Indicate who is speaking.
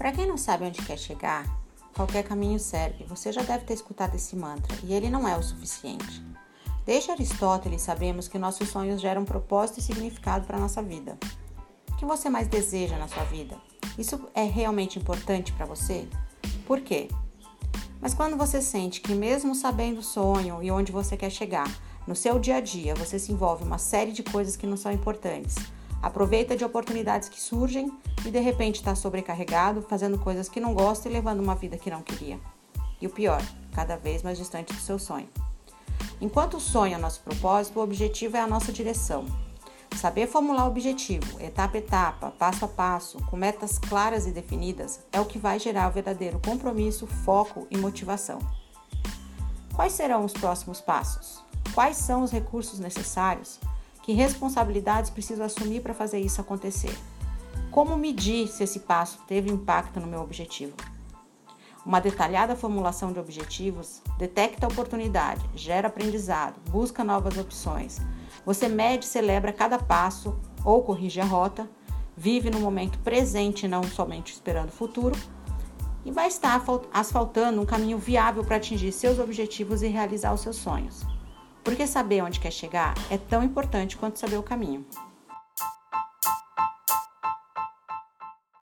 Speaker 1: Para quem não sabe onde quer chegar, qualquer caminho serve. Você já deve ter escutado esse mantra e ele não é o suficiente. Desde Aristóteles sabemos que nossos sonhos geram propósito e significado para a nossa vida. O que você mais deseja na sua vida? Isso é realmente importante para você? Por quê? Mas quando você sente que, mesmo sabendo o sonho e onde você quer chegar, no seu dia a dia você se envolve em uma série de coisas que não são importantes, aproveita de oportunidades que surgem e de repente está sobrecarregado, fazendo coisas que não gosta e levando uma vida que não queria. E o pior, cada vez mais distante do seu sonho. Enquanto o sonho é nosso propósito, o objetivo é a nossa direção. Saber formular o objetivo, etapa a etapa, passo a passo, com metas claras e definidas, é o que vai gerar o verdadeiro compromisso, foco e motivação. Quais serão os próximos passos? Quais são os recursos necessários? Que responsabilidades preciso assumir para fazer isso acontecer? Como medir se esse passo teve impacto no meu objetivo? Uma detalhada formulação de objetivos detecta oportunidade, gera aprendizado, busca novas opções. Você mede e celebra cada passo ou corrige a rota, vive no momento presente não somente esperando o futuro, e vai estar asfaltando um caminho viável para atingir seus objetivos e realizar os seus sonhos. Porque saber onde quer chegar é tão importante quanto saber o caminho.